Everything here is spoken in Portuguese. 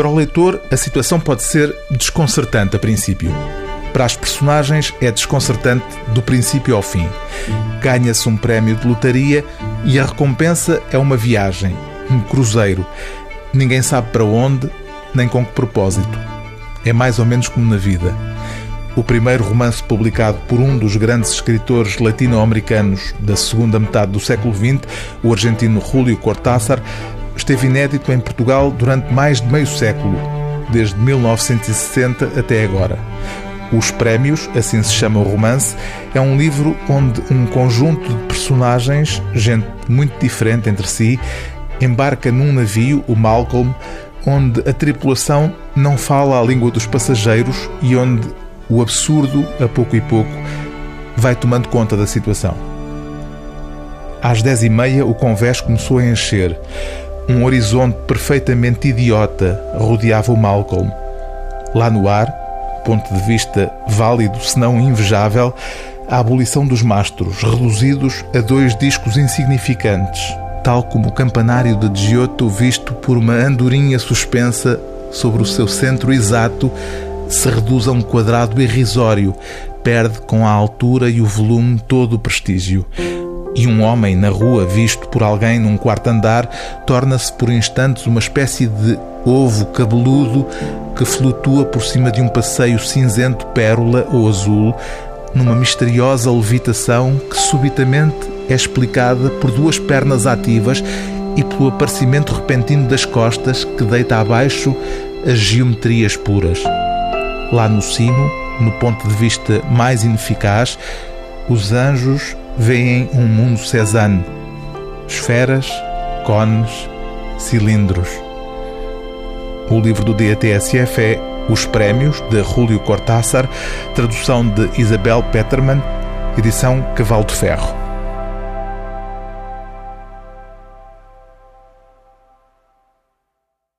Para o leitor, a situação pode ser desconcertante a princípio. Para as personagens, é desconcertante do princípio ao fim. Ganha-se um prémio de lotaria e a recompensa é uma viagem, um cruzeiro. Ninguém sabe para onde, nem com que propósito. É mais ou menos como na vida. O primeiro romance publicado por um dos grandes escritores latino-americanos da segunda metade do século XX, o argentino Julio Cortázar, esteve inédito em Portugal durante mais de meio século, desde 1960 até agora. Os Prémios, assim se chama o romance, é um livro onde um conjunto de personagens, gente muito diferente entre si, embarca num navio, o Malcolm, onde a tripulação não fala a língua dos passageiros e onde o absurdo, a pouco e pouco, vai tomando conta da situação. Às dez e meia, o convés começou a encher. Um horizonte perfeitamente idiota rodeava o Malcolm. Lá no ar, ponto de vista válido, se não invejável, a abolição dos mastros, reduzidos a dois discos insignificantes, tal como o campanário de Giotto visto por uma andorinha suspensa sobre o seu centro exato, se reduz a um quadrado irrisório, perde com a altura e o volume todo o prestígio. E um homem na rua, visto por alguém num quarto andar, torna-se por instantes uma espécie de ovo cabeludo que flutua por cima de um passeio cinzento pérola ou azul, numa misteriosa levitação que subitamente é explicada por duas pernas ativas e pelo aparecimento repentino das costas que deita abaixo as geometrias puras. Lá no cimo, no ponto de vista mais ineficaz, os anjos veem um mundo Cézanne, esferas, cones, cilindros. O livro do dia TSF é Os Prémios, de Julio Cortázar, tradução de Isabel Peterman, edição Cavalo de Ferro.